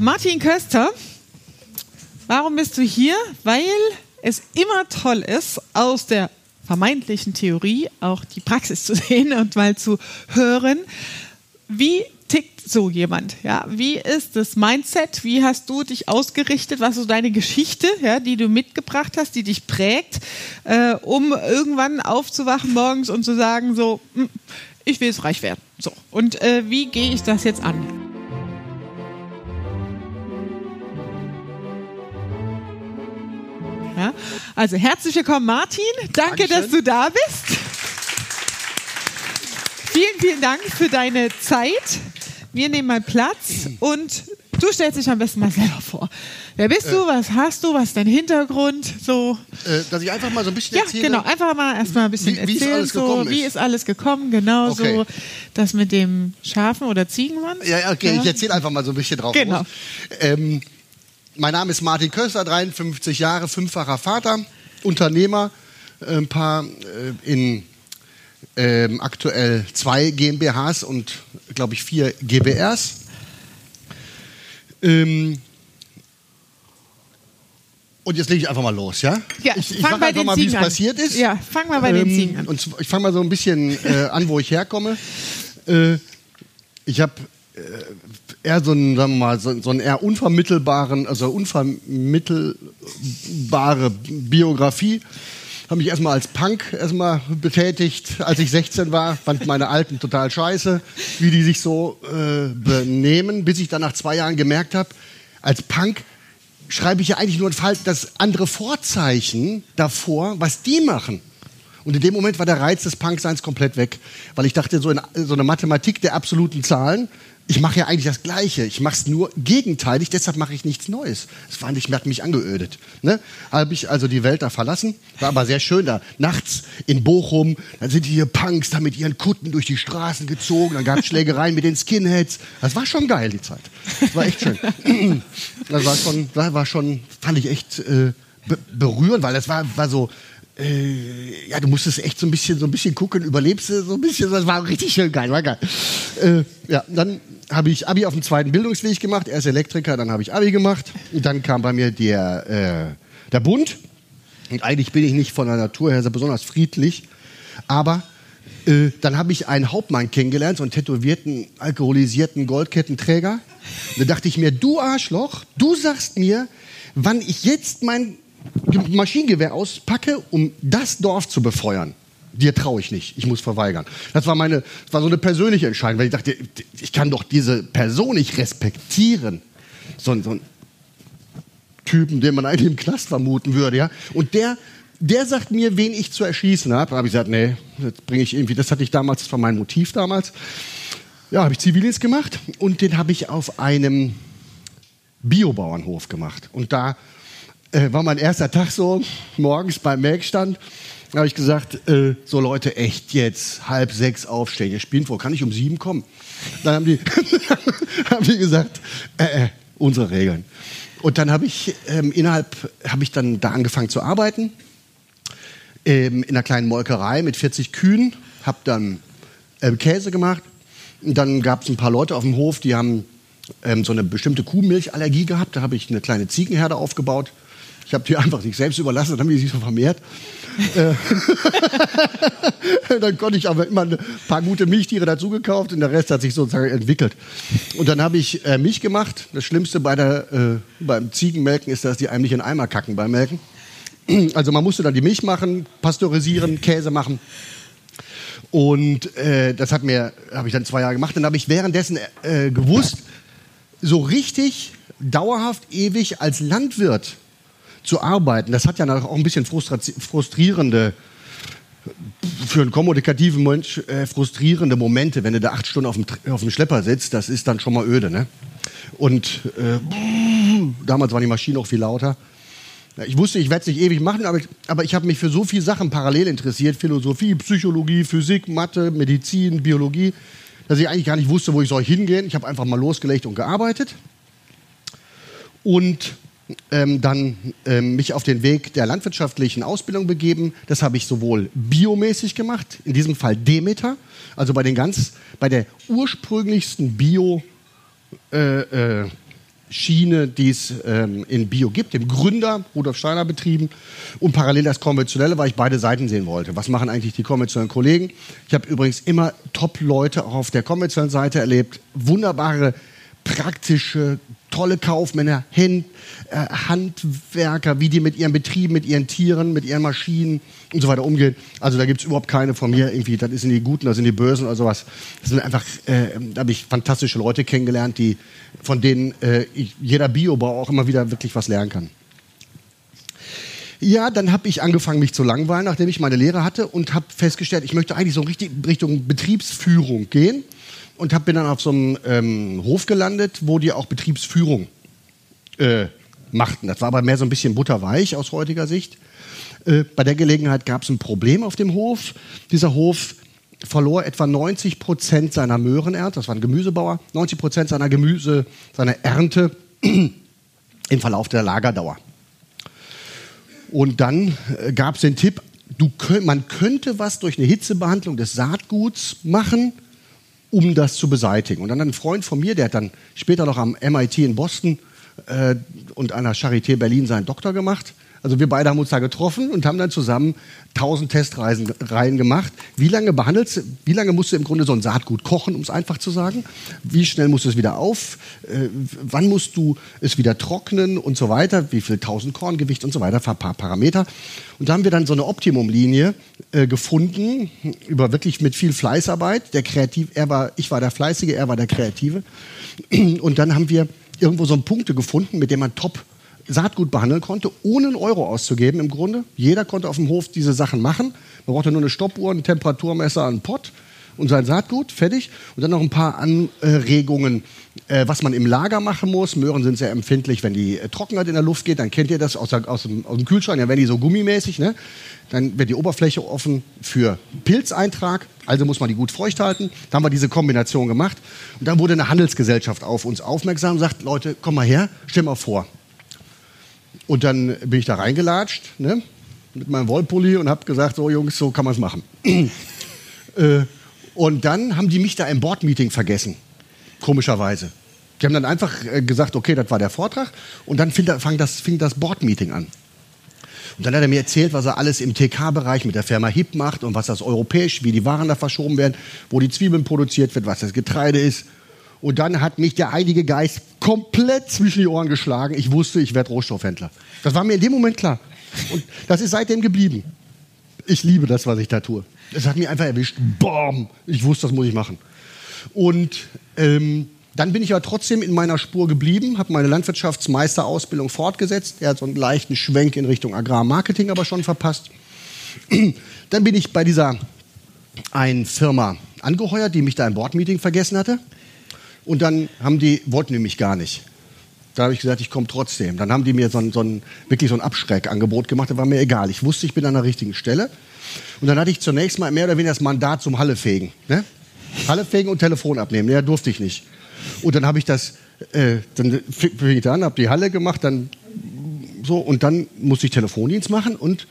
Martin Köster, warum bist du hier? Weil es immer toll ist, aus der vermeintlichen Theorie auch die Praxis zu sehen und mal zu hören, wie tickt so jemand? Ja, wie ist das Mindset? Wie hast du dich ausgerichtet? Was ist deine Geschichte, ja, die du mitgebracht hast, die dich prägt, äh, um irgendwann aufzuwachen morgens und zu sagen so, hm, ich will es reich werden. So und äh, wie gehe ich das jetzt an? Ja? Also herzlich willkommen, Martin. Danke, Dankeschön. dass du da bist. Vielen, vielen Dank für deine Zeit. Wir nehmen mal Platz und du stellst dich am besten mal selber vor. Wer bist äh, du? Was hast du? Was ist dein Hintergrund? So. Äh, dass ich einfach mal so ein bisschen ja, erzähle. Ja, genau. Einfach mal erstmal ein bisschen wie, erzählen. Wie, so, ist. wie ist alles gekommen? Genau okay. so. Das mit dem Schafen oder Ziegenmann. Ja, okay. Ja. Ich erzähle einfach mal so ein bisschen drauf. Genau. Ähm, mein Name ist Martin Köster, 53 Jahre, fünffacher Vater, Unternehmer, äh, ein paar äh, in ähm, aktuell zwei GmbHs und, glaube ich, vier GBRs. Ähm, und jetzt lege ich einfach mal los, ja? Ja, ich ich fang einfach mal, wie es passiert ist. Ja, fang mal bei den ähm, Ziegen an. Und ich fange mal so ein bisschen äh, an, wo ich herkomme. Äh, ich habe äh, eher so einen, sagen wir mal, so, so einen eher unvermittelbaren, also unvermittelbare Biografie. Habe mich erstmal als Punk erstmal betätigt, als ich 16 war. Fand meine Alten total scheiße, wie die sich so äh, benehmen, bis ich dann nach zwei Jahren gemerkt habe, als Punk schreibe ich ja eigentlich nur das andere Vorzeichen davor, was die machen. Und in dem Moment war der Reiz des Punkseins komplett weg, weil ich dachte, so, in, so eine Mathematik der absoluten Zahlen ich mache ja eigentlich das Gleiche. Ich mache es nur gegenteilig, deshalb mache ich nichts Neues. Das fand ich, hat mich angeödet. Ne? Habe ich also die Welt da verlassen, war aber sehr schön da. Nachts in Bochum, dann sind hier Punks da mit ihren Kutten durch die Straßen gezogen, dann gab es Schlägereien mit den Skinheads. Das war schon geil, die Zeit. Das war echt schön. Das war schon, war schon fand ich echt äh, berührend, weil das war, war so, äh, ja, du musstest echt so ein bisschen, so ein bisschen gucken, überlebst du so ein bisschen, das war richtig schön geil, war geil. Äh, ja, dann habe ich Abi auf dem zweiten Bildungsweg gemacht, erst Elektriker, dann habe ich Abi gemacht, und dann kam bei mir der, äh, der Bund und eigentlich bin ich nicht von der Natur her so besonders friedlich, aber äh, dann habe ich einen Hauptmann kennengelernt, so einen tätowierten, alkoholisierten Goldkettenträger. Da dachte ich mir, du Arschloch, du sagst mir, wann ich jetzt mein Maschinengewehr auspacke, um das Dorf zu befeuern. Dir traue ich nicht, ich muss verweigern. Das war meine, das war so eine persönliche Entscheidung, weil ich dachte, ich kann doch diese Person nicht respektieren. So, so ein Typen, den man eigentlich im Knast vermuten würde, ja. Und der, der sagt mir, wen ich zu erschießen habe. Da habe ich gesagt, nee, das bringe ich irgendwie, das hatte ich damals, das war mein Motiv damals. Ja, habe ich Zivildienst gemacht und den habe ich auf einem Biobauernhof gemacht. Und da äh, war mein erster Tag so, morgens beim Melkstand. Da habe ich gesagt, äh, so Leute, echt jetzt halb sechs aufstehen. Ihr spielen vor, kann ich um sieben kommen? Dann haben die, haben die gesagt, äh, äh, unsere Regeln. Und dann habe ich ähm, innerhalb, habe ich dann da angefangen zu arbeiten. Ähm, in einer kleinen Molkerei mit 40 Kühen. Habe dann ähm, Käse gemacht. Und dann gab es ein paar Leute auf dem Hof, die haben ähm, so eine bestimmte Kuhmilchallergie gehabt. Da habe ich eine kleine Ziegenherde aufgebaut. Ich habe die einfach sich selbst überlassen, dann haben die sich so vermehrt. Äh, dann konnte ich aber immer ein paar gute Milchtiere dazu gekauft und der Rest hat sich sozusagen entwickelt. Und dann habe ich äh, Milch gemacht. Das Schlimmste bei der, äh, beim Ziegenmelken ist, dass die eigentlich in Eimer kacken beim Melken. Also man musste dann die Milch machen, pasteurisieren, Käse machen. Und äh, das hat mir, habe ich dann zwei Jahre gemacht. Dann habe ich währenddessen äh, gewusst, so richtig dauerhaft ewig als Landwirt zu arbeiten, das hat ja auch ein bisschen frustrierende, für einen kommunikativen Mensch äh, frustrierende Momente, wenn du da acht Stunden auf dem, auf dem Schlepper sitzt, das ist dann schon mal öde. Ne? Und äh, damals war die Maschine auch viel lauter. Ich wusste, ich werde es nicht ewig machen, aber ich, aber ich habe mich für so viele Sachen parallel interessiert: Philosophie, Psychologie, Physik, Mathe, Medizin, Biologie, dass ich eigentlich gar nicht wusste, wo ich soll hingehen. Ich habe einfach mal losgelegt und gearbeitet. Und ähm, dann ähm, mich auf den Weg der landwirtschaftlichen Ausbildung begeben. Das habe ich sowohl biomäßig gemacht, in diesem Fall Demeter, also bei den ganz, bei der ursprünglichsten Bio äh, äh, die es ähm, in Bio gibt, dem Gründer Rudolf Steiner betrieben und parallel das Konventionelle, weil ich beide Seiten sehen wollte. Was machen eigentlich die konventionellen Kollegen? Ich habe übrigens immer Top-Leute auf der konventionellen Seite erlebt, wunderbare praktische, tolle Kaufmänner, Hand, äh, Handwerker, wie die mit ihren Betrieben, mit ihren Tieren, mit ihren Maschinen und so weiter umgehen. Also da gibt es überhaupt keine von mir irgendwie, das sind die Guten, das sind die Bösen oder sowas. Das sind einfach, äh, da habe ich fantastische Leute kennengelernt, die, von denen äh, jeder Biobau auch immer wieder wirklich was lernen kann. Ja, dann habe ich angefangen, mich zu langweilen, nachdem ich meine Lehre hatte und habe festgestellt, ich möchte eigentlich so richtig Richtung Betriebsführung gehen und hab, bin dann auf so einem ähm, Hof gelandet, wo die auch Betriebsführung äh, machten. Das war aber mehr so ein bisschen butterweich aus heutiger Sicht. Äh, bei der Gelegenheit gab es ein Problem auf dem Hof. Dieser Hof verlor etwa 90 Prozent seiner Möhrenernte, das war ein Gemüsebauer, 90 Prozent seiner Gemüse, seiner Ernte im Verlauf der Lagerdauer. Und dann äh, gab es den Tipp, du, man könnte was durch eine Hitzebehandlung des Saatguts machen, um das zu beseitigen. Und dann ein Freund von mir, der hat dann später noch am MIT in Boston äh, und an der Charité Berlin seinen Doktor gemacht. Also wir beide haben uns da getroffen und haben dann zusammen 1000 Testreisen Reihen gemacht. Wie lange behandelst, wie lange musst du im Grunde so ein Saatgut kochen, um es einfach zu sagen? Wie schnell musst du es wieder auf? Äh, wann musst du es wieder trocknen und so weiter? Wie viel 1000 Korngewicht und so weiter? Ein paar Parameter. Und da haben wir dann so eine Optimumlinie äh, gefunden über wirklich mit viel Fleißarbeit. Der Kreativ, er war, ich war der Fleißige, er war der Kreative. Und dann haben wir irgendwo so Punkte gefunden, mit denen man top Saatgut behandeln konnte, ohne einen Euro auszugeben im Grunde. Jeder konnte auf dem Hof diese Sachen machen. Man brauchte nur eine Stoppuhr, ein Temperaturmesser, einen Pott und sein Saatgut, fertig. Und dann noch ein paar Anregungen, äh, was man im Lager machen muss. Möhren sind sehr empfindlich, wenn die äh, Trockenheit in der Luft geht. Dann kennt ihr das aus, der, aus, dem, aus dem, Kühlschrank, dann werden die so gummimäßig. Ne? Dann wird die Oberfläche offen für Pilzeintrag. Also muss man die gut feucht halten. Da haben wir diese Kombination gemacht. Und dann wurde eine Handelsgesellschaft auf uns aufmerksam und sagt, Leute, komm mal her, stell mal vor, und dann bin ich da reingelatscht ne, mit meinem Wollpulli und habe gesagt, so Jungs, so kann man es machen. äh, und dann haben die mich da im Boardmeeting vergessen, komischerweise. Die haben dann einfach äh, gesagt, okay, das war der Vortrag und dann fing, das, fing das Boardmeeting an. Und dann hat er mir erzählt, was er alles im TK-Bereich mit der Firma HIP macht und was das europäisch, wie die Waren da verschoben werden, wo die Zwiebeln produziert wird, was das Getreide ist. Und dann hat mich der Heilige Geist komplett zwischen die Ohren geschlagen. Ich wusste, ich werde Rohstoffhändler. Das war mir in dem Moment klar. Und das ist seitdem geblieben. Ich liebe das, was ich da tue. Es hat mich einfach erwischt. Bam! Ich wusste, das muss ich machen. Und ähm, dann bin ich aber trotzdem in meiner Spur geblieben, habe meine Landwirtschaftsmeisterausbildung fortgesetzt. Er hat so einen leichten Schwenk in Richtung Agrarmarketing aber schon verpasst. Dann bin ich bei dieser einen Firma angeheuert, die mich da im Boardmeeting vergessen hatte. Und dann haben die, wollten die mich gar nicht. Da habe ich gesagt, ich komme trotzdem. Dann haben die mir so ein, so ein, wirklich so ein Abschreckangebot gemacht, das war mir egal. Ich wusste, ich bin an der richtigen Stelle. Und dann hatte ich zunächst mal mehr oder weniger das Mandat zum Hallefegen. Ne? Hallefegen und Telefon abnehmen. Ja, durfte ich nicht. Und dann habe ich das, äh, dann fing ich an, habe die Halle gemacht, dann so und dann musste ich Telefondienst machen und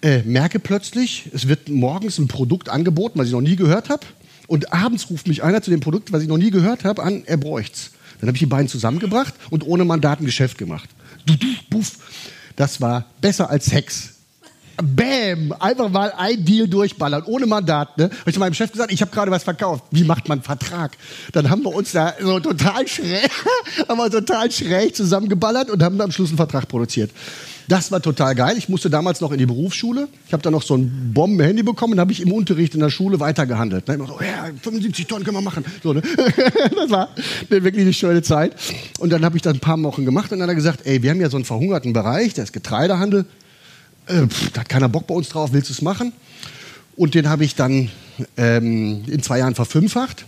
äh, merke plötzlich, es wird morgens ein Produkt angeboten, was ich noch nie gehört habe. Und abends ruft mich einer zu dem Produkt, was ich noch nie gehört habe, an, er bräucht's. Dann habe ich die beiden zusammengebracht und ohne Mandat ein Geschäft gemacht. Buff. Das war besser als Sex. Bäm! Einfach mal ein Deal durchballern, ohne Mandat. Ne? Habe ich zu meinem Chef gesagt, ich habe gerade was verkauft. Wie macht man einen Vertrag? Dann haben wir uns da so total schräg, haben wir total schräg zusammengeballert und haben am Schluss einen Vertrag produziert. Das war total geil. Ich musste damals noch in die Berufsschule. Ich habe da noch so ein Bomben-Handy bekommen, habe ich im Unterricht in der Schule weitergehandelt. Ne? So, ja, 75 Tonnen können wir machen. So, ne? das war wirklich eine schöne Zeit. Und dann habe ich das ein paar Wochen gemacht und dann hat er gesagt, ey, wir haben ja so einen verhungerten Bereich, der ist Getreidehandel. Äh, da hat keiner Bock bei uns drauf, willst du es machen? Und den habe ich dann ähm, in zwei Jahren verfünffacht.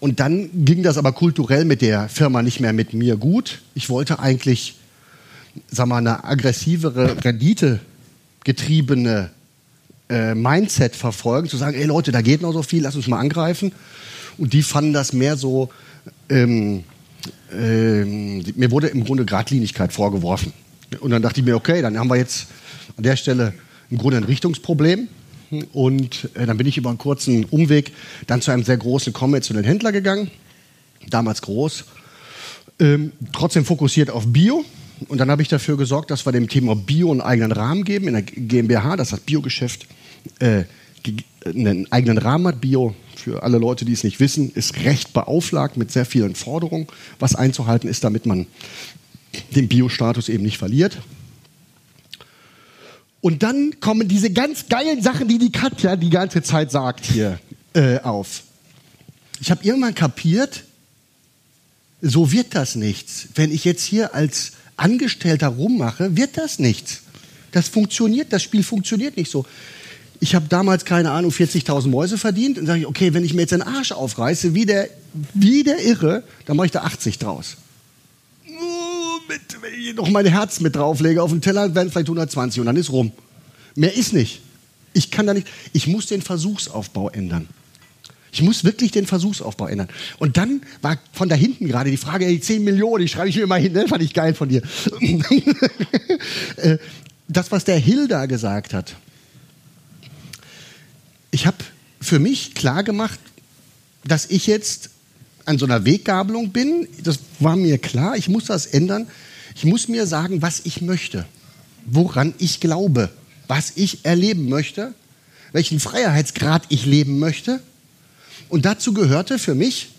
Und dann ging das aber kulturell mit der Firma nicht mehr mit mir gut. Ich wollte eigentlich sag mal, eine aggressivere, renditegetriebene äh, Mindset verfolgen, zu sagen, ey Leute, da geht noch so viel, lass uns mal angreifen. Und die fanden das mehr so, ähm, ähm, mir wurde im Grunde Gradlinigkeit vorgeworfen. Und dann dachte ich mir, okay, dann haben wir jetzt an der Stelle im Grunde ein Richtungsproblem. Und äh, dann bin ich über einen kurzen Umweg dann zu einem sehr großen konventionellen Händler gegangen, damals groß, Ähm, trotzdem fokussiert auf Bio. Und dann habe ich dafür gesorgt, dass wir dem Thema Bio einen eigenen Rahmen geben in der GmbH, dass das Biogeschäft äh, einen eigenen Rahmen hat. Bio, für alle Leute, die es nicht wissen, ist recht beauflagt mit sehr vielen Forderungen, was einzuhalten ist, damit man den Bio-Status eben nicht verliert. Und dann kommen diese ganz geilen Sachen, die die Katja die ganze Zeit sagt hier äh, auf. Ich habe irgendwann kapiert, so wird das nichts. Wenn ich jetzt hier als Angestellter rummache, wird das nichts. Das funktioniert, das Spiel funktioniert nicht so. Ich habe damals, keine Ahnung, 40.000 Mäuse verdient. Und sage ich, okay, wenn ich mir jetzt den Arsch aufreiße, wie der, wie der Irre, dann mache ich da 80 draus. Mit, wenn ich noch mein Herz mit drauflege auf den Teller, werden vielleicht 120 und dann ist rum. Mehr ist nicht. Ich kann da nicht, ich muss den Versuchsaufbau ändern. Ich muss wirklich den Versuchsaufbau ändern. Und dann war von da hinten gerade die Frage, ey, 10 Millionen, die schreibe ich mir mal hin, ne? fand ich geil von dir. Äh, das, was der Hilda gesagt hat, ich habe für mich klar gemacht, dass ich jetzt an so einer Weggabelung bin. Das war mir klar, ich muss das ändern. Ich muss mir sagen, was ich möchte, woran ich glaube, was ich erleben möchte, welchen Freiheitsgrad ich leben möchte und dazu gehörte für mich,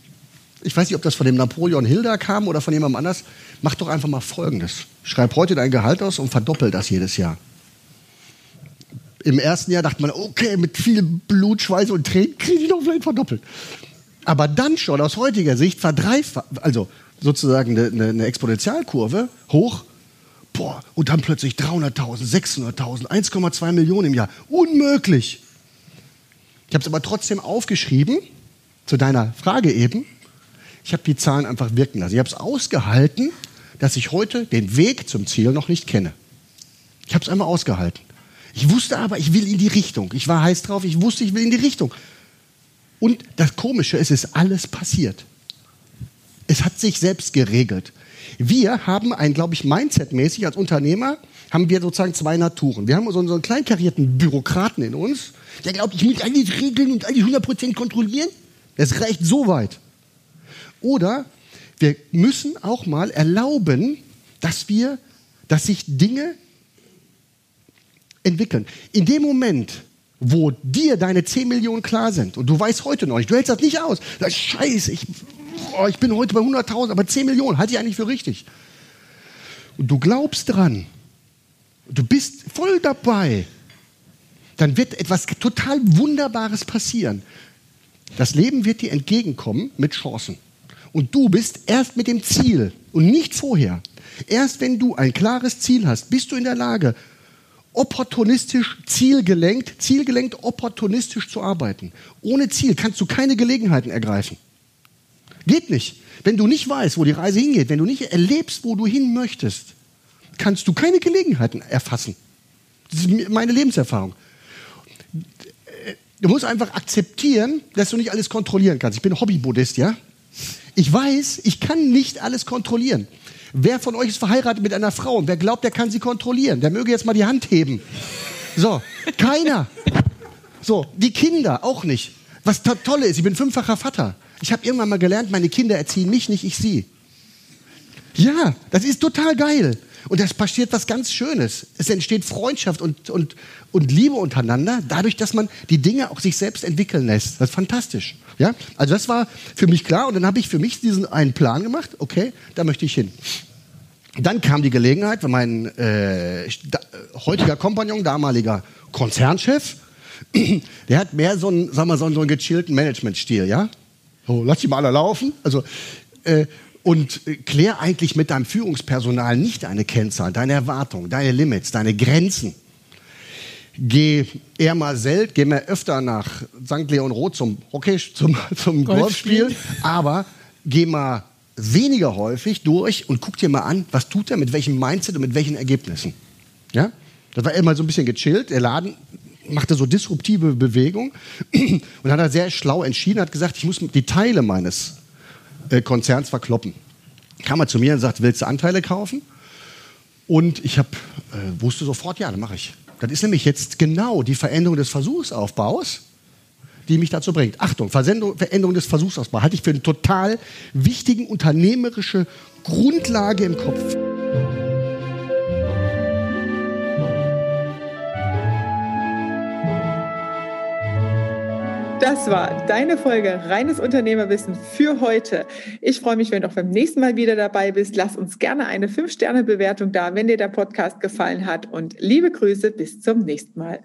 ich weiß nicht, ob das von dem Napoleon Hilda kam oder von jemandem anders, mach doch einfach mal Folgendes. Schreib heute dein Gehalt aus und verdoppel das jedes Jahr. Im ersten Jahr dachte man, okay, mit viel Blut, Schweiß und Tränen kriege ich doch vielleicht verdoppelt. Aber dann schon aus heutiger Sicht verdreifacht, also sozusagen eine, eine Exponentialkurve hoch, boah, und dann plötzlich 300.000, 600.000, 1,2 Millionen im Jahr. Unmöglich. Ich habe es aber trotzdem aufgeschrieben zu deiner Frage eben, ich habe die Zahlen einfach wirken lassen. Ich habe es ausgehalten, dass ich heute den Weg zum Ziel noch nicht kenne. Ich habe es einmal ausgehalten. Ich wusste aber, ich will in die Richtung. Ich war heiß drauf, ich wusste, ich will in die Richtung. Und das Komische es ist alles passiert. Es hat sich selbst geregelt. Wir haben ein, glaube ich, Mindset-mäßig als Unternehmer, haben wir sozusagen zwei Naturen. Wir haben so einen kleinkarierten Bürokraten in uns, der glaubt, ich muss eigentlich regeln und eigentlich 100% kontrollieren. Das reicht so weit. Oder wir müssen auch mal erlauben, dass wir, dass sich Dinge entwickeln. In dem Moment, wo dir deine 10 Millionen klar sind und du weißt heute noch nicht, du hältst das nicht aus, das scheiße, ich, oh, ich bin heute bei 100.000, aber 10 Millionen halte ich eigentlich für richtig. Und du glaubst dran, du bist voll dabei, dann wird etwas total Wunderbares passieren. Das Leben wird dir entgegenkommen mit Chancen. Und du bist erst mit dem Ziel und nicht vorher. Erst wenn du ein klares Ziel hast, bist du in der Lage, opportunistisch, zielgelenkt, zielgelenkt, opportunistisch zu arbeiten. Ohne Ziel kannst du keine Gelegenheiten ergreifen. Geht nicht. Wenn du nicht weißt, wo die Reise hingeht, wenn du nicht erlebst, wo du hin möchtest, kannst du keine Gelegenheiten erfassen. Das ist meine Lebenserfahrung. Du musst einfach akzeptieren, dass du nicht alles kontrollieren kannst. Ich bin Hobby-Buddhist, ja? Ich weiß, ich kann nicht alles kontrollieren. Wer von euch ist verheiratet mit einer Frau und wer glaubt, der kann sie kontrollieren, der möge jetzt mal die Hand heben. So, keiner. So, die Kinder auch nicht. Was to tolle ist, ich bin fünffacher Vater. Ich habe irgendwann mal gelernt, meine Kinder erziehen mich, nicht ich sie. Ja, das ist total geil. Und es passiert was ganz Schönes. Es entsteht Freundschaft und, und, und Liebe untereinander, dadurch, dass man die Dinge auch sich selbst entwickeln lässt. Das ist fantastisch. Ja? Also das war für mich klar und dann habe ich für mich diesen einen Plan gemacht, okay, da möchte ich hin. Dann kam die Gelegenheit, weil mein äh, heutiger Kompagnon, damaliger Konzernchef, der hat mehr so einen, sag mal, so einen, so einen gechillten Managementstil, ja? So, lass die mal alle laufen. Also, äh, und äh, klär eigentlich mit deinem Führungspersonal nicht deine Kennzahlen, deine Erwartungen, deine Limits, deine Grenzen. Geh eher mal selten, geh mal öfter nach St. Leon Roth zum Hockey, zum, zum Golfspiel, aber geh mal weniger häufig durch und guck dir mal an, was tut er, mit welchem Mindset und mit welchen Ergebnissen. Ja? Das war immer so ein bisschen gechillt. Der Laden machte so disruptive Bewegungen und hat er sehr schlau entschieden, hat gesagt, ich muss die Teile meines äh, Konzerns verkloppen. Kam er zu mir und sagt, willst du Anteile kaufen? Und ich hab, äh, wusste sofort, ja, dann mache ich. Das ist nämlich jetzt genau die Veränderung des Versuchsaufbaus, die mich dazu bringt. Achtung, Versendung, Veränderung des Versuchsausbaus halte ich für eine total wichtigen unternehmerische Grundlage im Kopf. Das war deine Folge Reines Unternehmerwissen für heute. Ich freue mich, wenn du auch beim nächsten Mal wieder dabei bist. Lass uns gerne eine 5-Sterne-Bewertung da, wenn dir der Podcast gefallen hat. Und liebe Grüße, bis zum nächsten Mal.